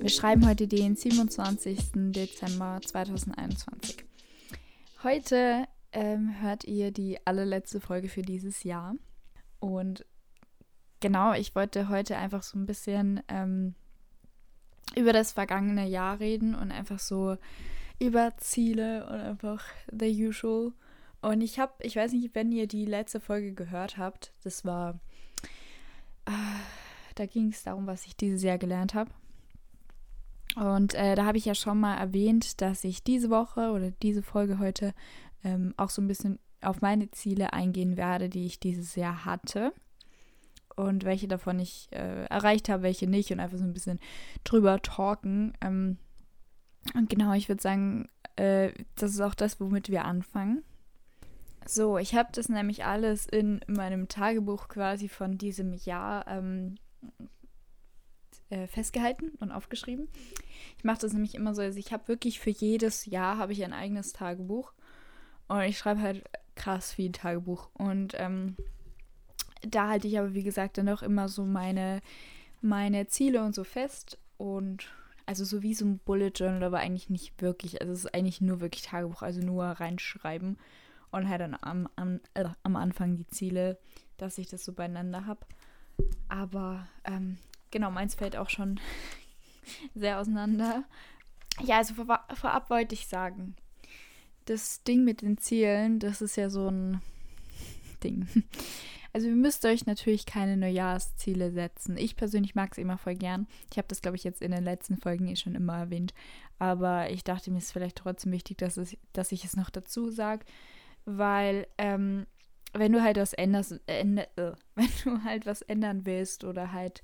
Wir schreiben heute den 27. Dezember 2021. Heute ähm, hört ihr die allerletzte Folge für dieses Jahr. Und genau, ich wollte heute einfach so ein bisschen ähm, über das vergangene Jahr reden und einfach so über Ziele und einfach the usual. Und ich habe, ich weiß nicht, wenn ihr die letzte Folge gehört habt, das war, äh, da ging es darum, was ich dieses Jahr gelernt habe. Und äh, da habe ich ja schon mal erwähnt, dass ich diese Woche oder diese Folge heute ähm, auch so ein bisschen auf meine Ziele eingehen werde, die ich dieses Jahr hatte. Und welche davon ich äh, erreicht habe, welche nicht. Und einfach so ein bisschen drüber talken. Ähm, und genau, ich würde sagen, äh, das ist auch das, womit wir anfangen. So, ich habe das nämlich alles in meinem Tagebuch quasi von diesem Jahr ähm, äh, festgehalten und aufgeschrieben. Ich mache das nämlich immer so, also ich habe wirklich für jedes Jahr habe ich ein eigenes Tagebuch und ich schreibe halt krass viel Tagebuch und ähm, da halte ich aber wie gesagt dann auch immer so meine meine Ziele und so fest und also so wie so ein Bullet Journal, aber eigentlich nicht wirklich. Also es ist eigentlich nur wirklich Tagebuch, also nur reinschreiben und halt dann am, am, äh, am Anfang die Ziele, dass ich das so beieinander habe. Aber ähm, genau, meins fällt auch schon sehr auseinander. Ja, also vor, vorab wollte ich sagen, das Ding mit den Zielen, das ist ja so ein Ding. Also ihr müsst euch natürlich keine Neujahrsziele setzen. Ich persönlich mag es immer voll gern. Ich habe das, glaube ich, jetzt in den letzten Folgen eh schon immer erwähnt. Aber ich dachte mir, es ist vielleicht trotzdem wichtig, dass, es, dass ich es noch dazu sage. Weil ähm, wenn du halt was änderst, äh, wenn du halt was ändern willst oder halt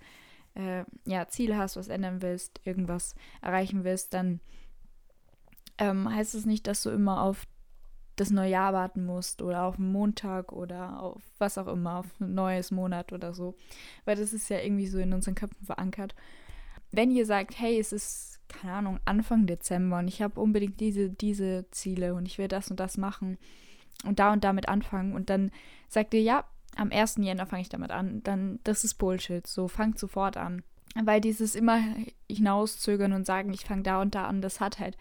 äh, ja, Ziele hast, was ändern willst, irgendwas erreichen willst, dann ähm, heißt es das nicht, dass du immer auf das neue Jahr warten musst oder auf einen Montag oder auf was auch immer, auf ein neues Monat oder so. Weil das ist ja irgendwie so in unseren Köpfen verankert. Wenn ihr sagt, hey, es ist, keine Ahnung, Anfang Dezember und ich habe unbedingt diese, diese Ziele und ich will das und das machen und da und damit anfangen und dann sagt ihr, ja, am 1. Jänner fange ich damit an, dann das ist Bullshit. So, fangt sofort an. Weil dieses immer hinauszögern und sagen, ich fange da und da an, das hat halt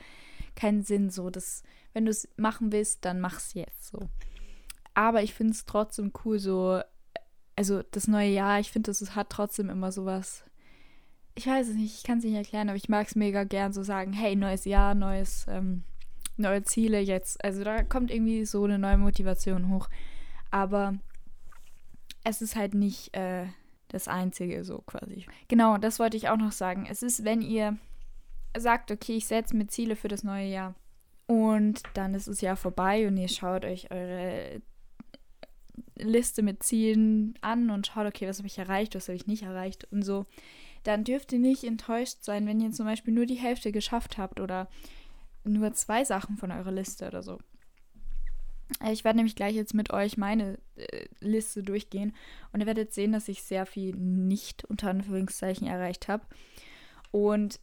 keinen Sinn. So, das, wenn du es machen willst, dann mach's jetzt so. Aber ich finde es trotzdem cool, so, also das neue Jahr, ich finde, es hat trotzdem immer sowas. Ich weiß es nicht, ich kann es nicht erklären, aber ich mag es mega gern so sagen, hey, neues Jahr, neues, ähm, neue Ziele jetzt. Also da kommt irgendwie so eine neue Motivation hoch. Aber es ist halt nicht äh, das Einzige so quasi. Genau, das wollte ich auch noch sagen. Es ist, wenn ihr sagt, okay, ich setze mir Ziele für das neue Jahr und dann ist das Jahr vorbei und ihr schaut euch eure Liste mit Zielen an und schaut, okay, was habe ich erreicht, was habe ich nicht erreicht und so, dann dürft ihr nicht enttäuscht sein, wenn ihr zum Beispiel nur die Hälfte geschafft habt oder nur zwei Sachen von eurer Liste oder so. Äh, ich werde nämlich gleich jetzt mit euch meine äh, Liste durchgehen und ihr werdet sehen, dass ich sehr viel nicht unter Anführungszeichen erreicht habe. Und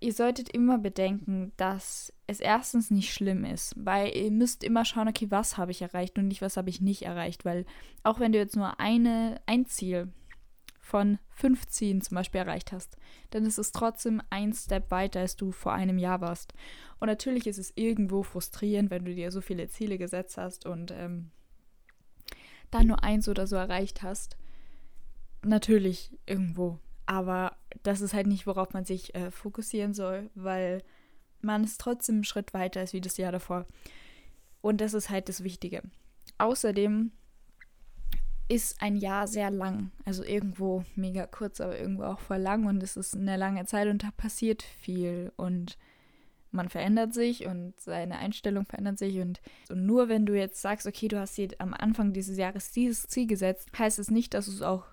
ihr solltet immer bedenken, dass es erstens nicht schlimm ist, weil ihr müsst immer schauen, okay, was habe ich erreicht und nicht, was habe ich nicht erreicht, weil auch wenn du jetzt nur eine, ein Ziel von 15 zum Beispiel erreicht hast, ist es trotzdem ein Step weiter, als du vor einem Jahr warst. Und natürlich ist es irgendwo frustrierend, wenn du dir so viele Ziele gesetzt hast und ähm, dann nur eins oder so erreicht hast. Natürlich irgendwo. Aber das ist halt nicht, worauf man sich äh, fokussieren soll, weil man ist trotzdem einen Schritt weiter als wie das Jahr davor. Und das ist halt das Wichtige. Außerdem ist ein Jahr sehr lang. Also irgendwo mega kurz, aber irgendwo auch voll lang. Und es ist eine lange Zeit und da passiert viel. Und man verändert sich und seine Einstellung verändert sich. Und, und nur wenn du jetzt sagst, okay, du hast dir am Anfang dieses Jahres dieses Ziel gesetzt, heißt es nicht, dass du es auch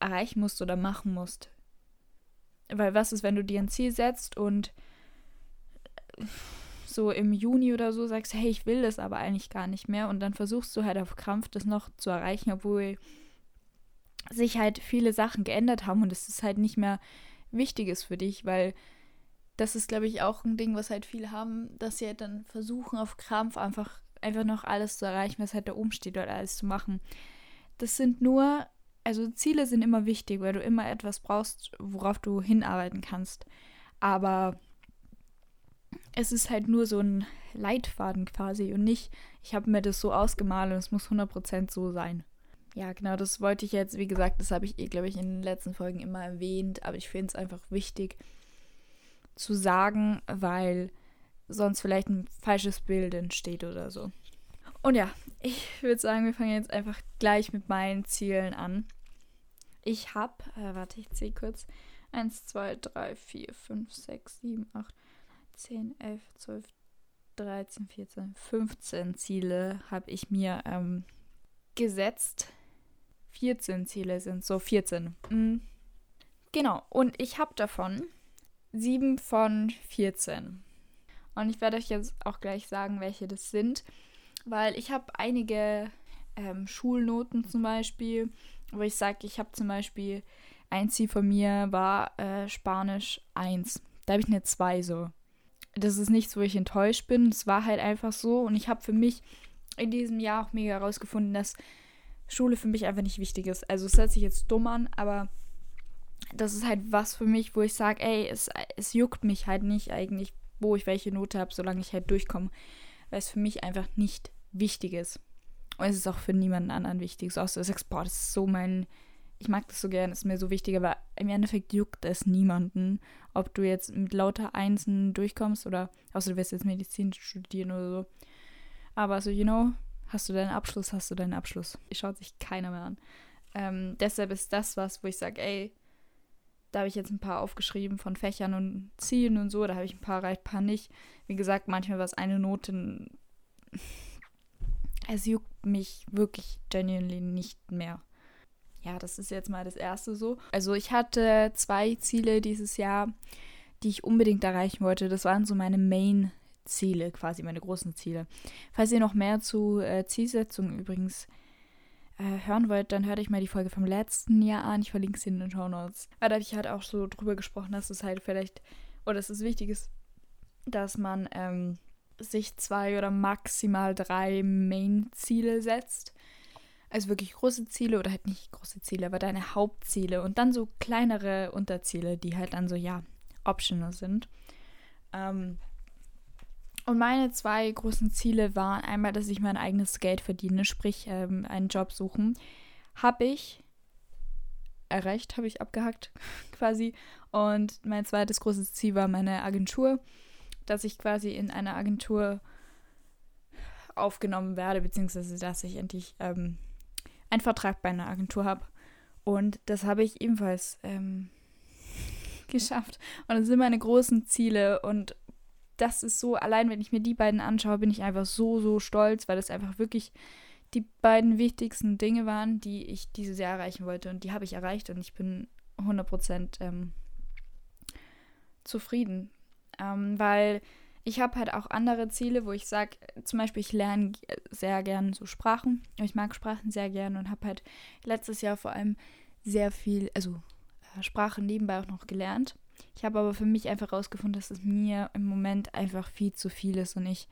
erreichen musst oder machen musst. Weil was ist, wenn du dir ein Ziel setzt und so im Juni oder so sagst, hey, ich will das aber eigentlich gar nicht mehr und dann versuchst du halt auf Krampf das noch zu erreichen, obwohl sich halt viele Sachen geändert haben und es ist halt nicht mehr Wichtiges für dich, weil das ist, glaube ich, auch ein Ding, was halt viele haben, dass sie halt dann versuchen, auf Krampf einfach, einfach noch alles zu erreichen, was halt da oben steht oder alles zu machen. Das sind nur, also Ziele sind immer wichtig, weil du immer etwas brauchst, worauf du hinarbeiten kannst. Aber es ist halt nur so ein Leitfaden quasi und nicht, ich habe mir das so ausgemalt und es muss 100% so sein. Ja, genau, das wollte ich jetzt, wie gesagt, das habe ich, glaube ich, in den letzten Folgen immer erwähnt, aber ich finde es einfach wichtig zu sagen, weil sonst vielleicht ein falsches Bild entsteht oder so. Und ja, ich würde sagen, wir fangen jetzt einfach gleich mit meinen Zielen an. Ich habe, äh, warte, ich zähle kurz. 1, 2, 3, 4, 5, 6, 7, 8, 10, 11, 12, 13, 14, 15 Ziele habe ich mir ähm, gesetzt. 14 Ziele sind so 14. Mhm. Genau, und ich habe davon 7 von 14. Und ich werde euch jetzt auch gleich sagen, welche das sind, weil ich habe einige ähm, Schulnoten zum Beispiel, wo ich sage, ich habe zum Beispiel ein Ziel von mir war äh, Spanisch 1. Da habe ich eine 2 so. Das ist nichts, wo ich enttäuscht bin. Es war halt einfach so. Und ich habe für mich in diesem Jahr auch mega herausgefunden, dass Schule für mich einfach nicht wichtig ist. Also es hört sich jetzt dumm an, aber das ist halt was für mich, wo ich sage, ey, es, es juckt mich halt nicht eigentlich, wo ich welche Note habe, solange ich halt durchkomme. Weil es für mich einfach nicht wichtig ist. Und es ist auch für niemanden anderen wichtig. So, sagst, boah, das ist so mein ich mag das so gern, ist mir so wichtig, aber im Endeffekt juckt es niemanden, ob du jetzt mit lauter Einsen durchkommst oder, außer du wirst jetzt Medizin studieren oder so. Aber so, you know, hast du deinen Abschluss, hast du deinen Abschluss. Schaut sich keiner mehr an. Ähm, deshalb ist das was, wo ich sage, ey, da habe ich jetzt ein paar aufgeschrieben von Fächern und Zielen und so, da habe ich ein paar erreicht, ein paar nicht. Wie gesagt, manchmal war es eine Note. Es juckt mich wirklich genuinely nicht mehr ja, das ist jetzt mal das erste so. Also ich hatte zwei Ziele dieses Jahr, die ich unbedingt erreichen wollte. Das waren so meine Main-Ziele, quasi meine großen Ziele. Falls ihr noch mehr zu äh, Zielsetzungen übrigens äh, hören wollt, dann hört euch mal die Folge vom letzten Jahr an. Ich verlinke sie in den Show Notes. Weil da habe ich halt auch so drüber gesprochen, dass es halt vielleicht, oder es wichtig ist, dass man ähm, sich zwei oder maximal drei Main-Ziele setzt also wirklich große Ziele oder halt nicht große Ziele, aber deine Hauptziele und dann so kleinere Unterziele, die halt dann so, ja, optional sind. Ähm, und meine zwei großen Ziele waren einmal, dass ich mein eigenes Geld verdiene, sprich ähm, einen Job suchen. Habe ich erreicht, habe ich abgehackt quasi. Und mein zweites großes Ziel war meine Agentur, dass ich quasi in einer Agentur aufgenommen werde, beziehungsweise dass ich endlich ähm, einen Vertrag bei einer Agentur habe. Und das habe ich ebenfalls ähm, geschafft. Und das sind meine großen Ziele. Und das ist so, allein wenn ich mir die beiden anschaue, bin ich einfach so, so stolz, weil das einfach wirklich die beiden wichtigsten Dinge waren, die ich dieses Jahr erreichen wollte. Und die habe ich erreicht und ich bin 100% ähm, zufrieden. Ähm, weil ich habe halt auch andere Ziele, wo ich sage, zum Beispiel, ich lerne sehr gern so Sprachen. Ich mag Sprachen sehr gern und habe halt letztes Jahr vor allem sehr viel, also äh, Sprachen nebenbei auch noch gelernt. Ich habe aber für mich einfach herausgefunden, dass es mir im Moment einfach viel zu viel ist und ich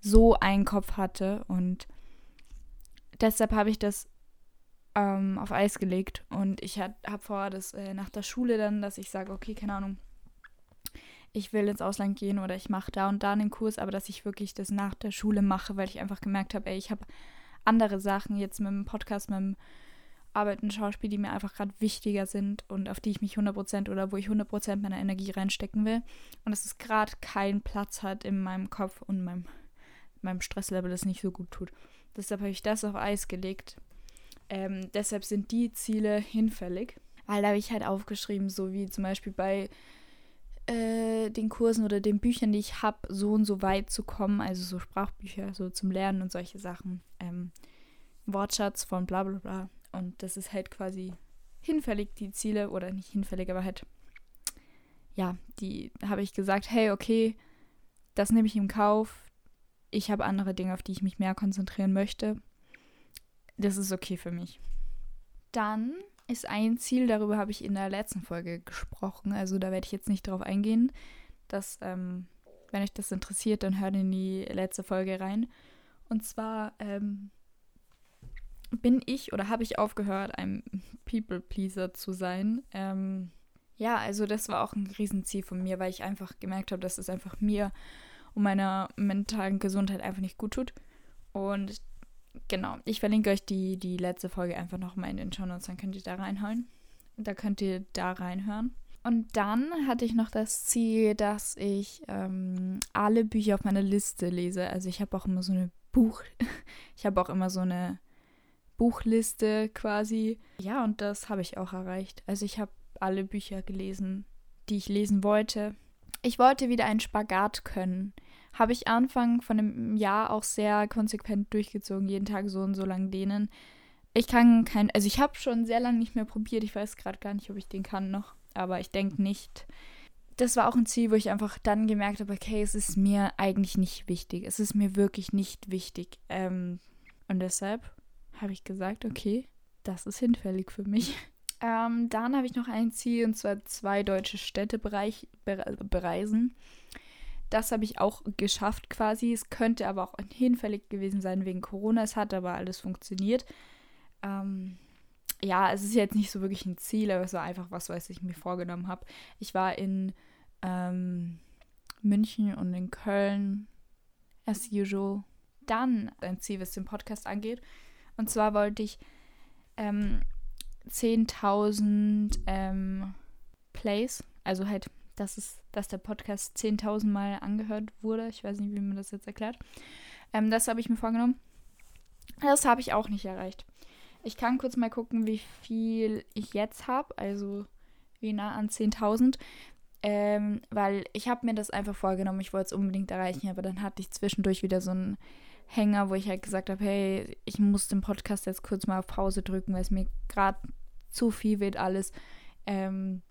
so einen Kopf hatte. Und deshalb habe ich das ähm, auf Eis gelegt. Und ich habe vor, dass äh, nach der Schule dann, dass ich sage, okay, keine Ahnung, ich will ins Ausland gehen oder ich mache da und da einen Kurs, aber dass ich wirklich das nach der Schule mache, weil ich einfach gemerkt habe, ey, ich habe andere Sachen jetzt mit dem Podcast, mit dem Arbeiten, Schauspiel, die mir einfach gerade wichtiger sind und auf die ich mich 100% oder wo ich 100% meiner Energie reinstecken will. Und dass es gerade keinen Platz hat in meinem Kopf und meinem, meinem Stresslevel, das nicht so gut tut. Deshalb habe ich das auf Eis gelegt. Ähm, deshalb sind die Ziele hinfällig. Weil da habe ich halt aufgeschrieben, so wie zum Beispiel bei äh, den Kursen oder den Büchern, die ich habe, so und so weit zu kommen, also so Sprachbücher, so zum Lernen und solche Sachen. Ähm, Wortschatz von bla bla bla. Und das ist halt quasi hinfällig, die Ziele, oder nicht hinfällig, aber halt, ja, die habe ich gesagt, hey, okay, das nehme ich im Kauf. Ich habe andere Dinge, auf die ich mich mehr konzentrieren möchte. Das ist okay für mich. Dann ist ein Ziel, darüber habe ich in der letzten Folge gesprochen, also da werde ich jetzt nicht drauf eingehen. Dass, ähm, wenn euch das interessiert, dann hört in die letzte Folge rein. Und zwar ähm, bin ich oder habe ich aufgehört, ein People-Pleaser zu sein. Ähm, ja, also das war auch ein Riesenziel von mir, weil ich einfach gemerkt habe, dass es einfach mir und meiner mentalen Gesundheit einfach nicht gut tut. Und genau, ich verlinke euch die, die letzte Folge einfach nochmal in den Show Notes, dann könnt ihr da reinhauen. Da könnt ihr da reinhören. Und dann hatte ich noch das Ziel, dass ich ähm, alle Bücher auf meiner Liste lese. Also ich habe auch immer so eine Buch, ich habe auch immer so eine Buchliste quasi. Ja, und das habe ich auch erreicht. Also ich habe alle Bücher gelesen, die ich lesen wollte. Ich wollte wieder einen Spagat können. Habe ich Anfang von dem Jahr auch sehr konsequent durchgezogen, jeden Tag so und so lang dehnen. Ich kann kein, also ich habe schon sehr lange nicht mehr probiert. Ich weiß gerade gar nicht, ob ich den kann noch, aber ich denke nicht. Das war auch ein Ziel, wo ich einfach dann gemerkt habe, okay, es ist mir eigentlich nicht wichtig. Es ist mir wirklich nicht wichtig. Ähm, und deshalb habe ich gesagt, okay, das ist hinfällig für mich. Ähm, dann habe ich noch ein Ziel, und zwar zwei deutsche Städte bereich, bereisen. Das habe ich auch geschafft quasi. Es könnte aber auch hinfällig gewesen sein wegen Corona. Es hat aber alles funktioniert. Ähm, ja, es ist jetzt nicht so wirklich ein Ziel, aber es war einfach was, was ich mir vorgenommen habe. Ich war in ähm, München und in Köln, as usual. Dann ein Ziel, was den Podcast angeht. Und zwar wollte ich ähm, 10.000 ähm, Plays. Also halt, dass, es, dass der Podcast 10.000 Mal angehört wurde. Ich weiß nicht, wie man das jetzt erklärt. Ähm, das habe ich mir vorgenommen. Das habe ich auch nicht erreicht. Ich kann kurz mal gucken, wie viel ich jetzt habe. Also wie nah an 10.000. Ähm, weil ich habe mir das einfach vorgenommen. Ich wollte es unbedingt erreichen. Aber dann hatte ich zwischendurch wieder so ein Hänger, wo ich halt gesagt habe, hey, ich muss den Podcast jetzt kurz mal auf Pause drücken, weil es mir gerade zu viel wird alles, ähm,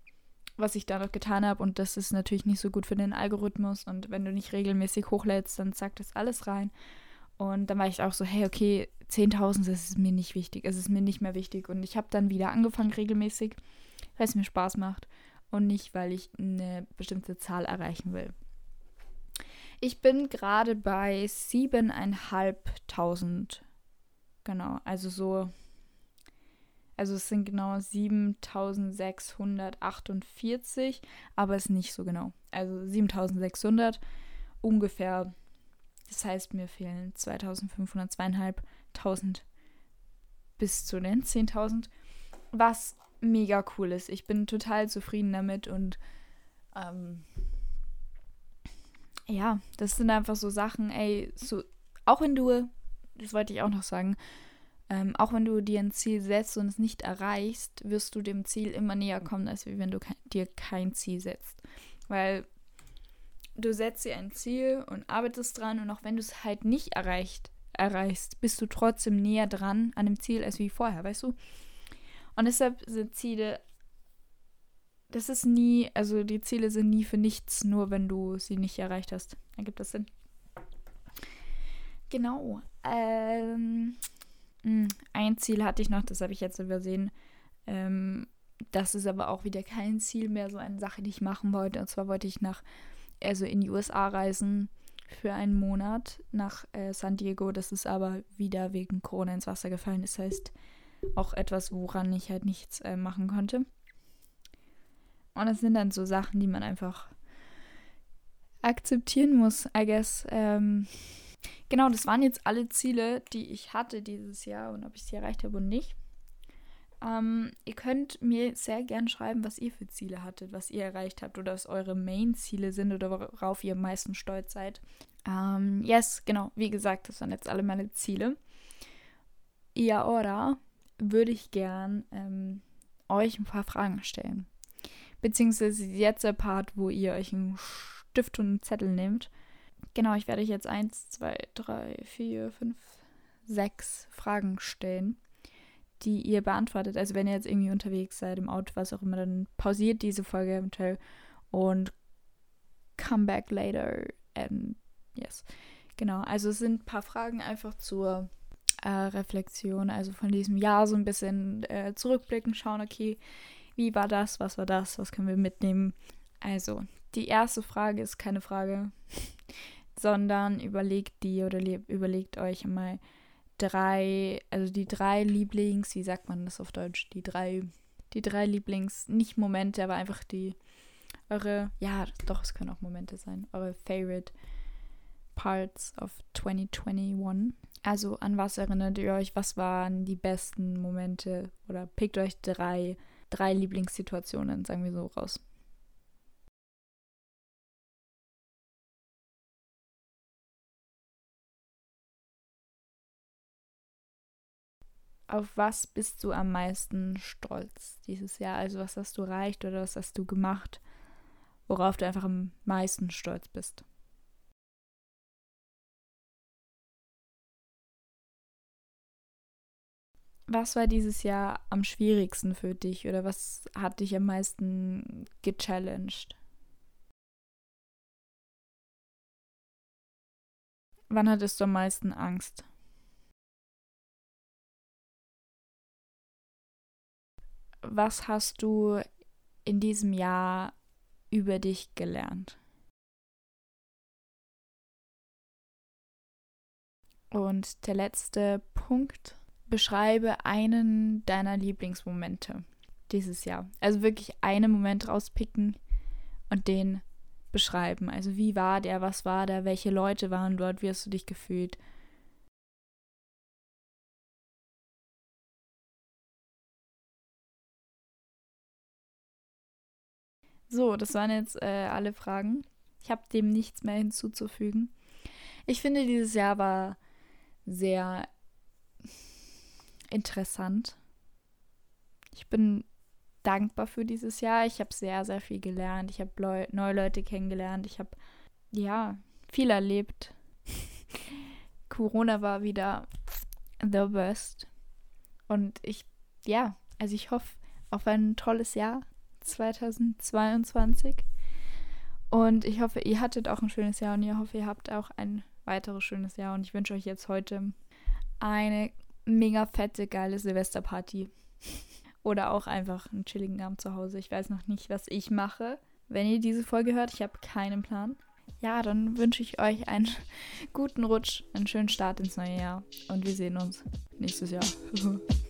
was ich da noch getan habe. Und das ist natürlich nicht so gut für den Algorithmus. Und wenn du nicht regelmäßig hochlädst, dann zackt das alles rein. Und dann war ich auch so, hey, okay, 10.000 ist mir nicht wichtig. Es ist mir nicht mehr wichtig. Und ich habe dann wieder angefangen regelmäßig, weil es mir Spaß macht. Und nicht, weil ich eine bestimmte Zahl erreichen will. Ich bin gerade bei 7.500. Genau, also so. Also es sind genau 7648, aber es ist nicht so genau. Also 7600 ungefähr. Das heißt, mir fehlen 2500, 2500 bis zu den 10.000, was mega cool ist. Ich bin total zufrieden damit und ähm, ja, das sind einfach so Sachen, ey, so, auch wenn du, das wollte ich auch noch sagen, ähm, auch wenn du dir ein Ziel setzt und es nicht erreichst, wirst du dem Ziel immer näher kommen, als wenn du ke dir kein Ziel setzt. Weil du setzt dir ein Ziel und arbeitest dran und auch wenn du es halt nicht erreicht, erreichst, bist du trotzdem näher dran an dem Ziel als wie vorher, weißt du? Und deshalb sind Ziele das ist nie, also die Ziele sind nie für nichts, nur wenn du sie nicht erreicht hast. Ergibt das Sinn? Genau. Ähm, hm, ein Ziel hatte ich noch, das habe ich jetzt übersehen. Ähm, das ist aber auch wieder kein Ziel mehr, so eine Sache, die ich machen wollte. Und zwar wollte ich nach, also in die USA reisen für einen Monat nach äh, San Diego. Das ist aber wieder wegen Corona ins Wasser gefallen. Das heißt, auch etwas, woran ich halt nichts äh, machen konnte. Und das sind dann so Sachen, die man einfach akzeptieren muss, I guess. Ähm, genau, das waren jetzt alle Ziele, die ich hatte dieses Jahr und ob ich sie erreicht habe und nicht. Ähm, ihr könnt mir sehr gern schreiben, was ihr für Ziele hattet, was ihr erreicht habt oder was eure Main-Ziele sind oder worauf ihr am meisten stolz seid. Ähm, yes, genau, wie gesagt, das waren jetzt alle meine Ziele. Ja, oder würde ich gern ähm, euch ein paar Fragen stellen. Beziehungsweise jetzt der Part, wo ihr euch einen Stift und einen Zettel nehmt. Genau, ich werde euch jetzt eins, zwei, drei, vier, fünf, sechs Fragen stellen, die ihr beantwortet. Also wenn ihr jetzt irgendwie unterwegs seid, im Auto, was auch immer, dann pausiert diese Folge eventuell und come back later. And yes. Genau, also es sind ein paar Fragen einfach zur äh, Reflexion, also von diesem Jahr so ein bisschen äh, zurückblicken, schauen, okay, wie war das? Was war das? Was können wir mitnehmen? Also, die erste Frage ist keine Frage, sondern überlegt die oder überlegt euch mal drei, also die drei Lieblings, wie sagt man das auf Deutsch? Die drei, die drei Lieblings, nicht Momente, aber einfach die, eure, ja, doch, es können auch Momente sein, eure Favorite Parts of 2021. Also an was erinnert ihr euch? Was waren die besten Momente? Oder pickt euch drei, drei Lieblingssituationen, sagen wir so, raus. Auf was bist du am meisten stolz dieses Jahr? Also was hast du erreicht oder was hast du gemacht, worauf du einfach am meisten stolz bist? Was war dieses Jahr am schwierigsten für dich oder was hat dich am meisten gechallenged? Wann hattest du am meisten Angst? Was hast du in diesem Jahr über dich gelernt? Und der letzte Punkt beschreibe einen deiner Lieblingsmomente dieses Jahr. Also wirklich einen Moment rauspicken und den beschreiben. Also wie war der, was war da, welche Leute waren dort, wie hast du dich gefühlt? So, das waren jetzt äh, alle Fragen. Ich habe dem nichts mehr hinzuzufügen. Ich finde, dieses Jahr war sehr interessant. Ich bin dankbar für dieses Jahr. Ich habe sehr, sehr viel gelernt. Ich habe Leu neue Leute kennengelernt. Ich habe, ja, viel erlebt. Corona war wieder the best. Und ich, ja, also ich hoffe auf ein tolles Jahr 2022. Und ich hoffe, ihr hattet auch ein schönes Jahr und ich hoffe, ihr habt auch ein weiteres schönes Jahr. Und ich wünsche euch jetzt heute eine mega fette, geile Silvesterparty. Oder auch einfach einen chilligen Abend zu Hause. Ich weiß noch nicht, was ich mache. Wenn ihr diese Folge hört, ich habe keinen Plan. Ja, dann wünsche ich euch einen guten Rutsch, einen schönen Start ins neue Jahr. Und wir sehen uns nächstes Jahr.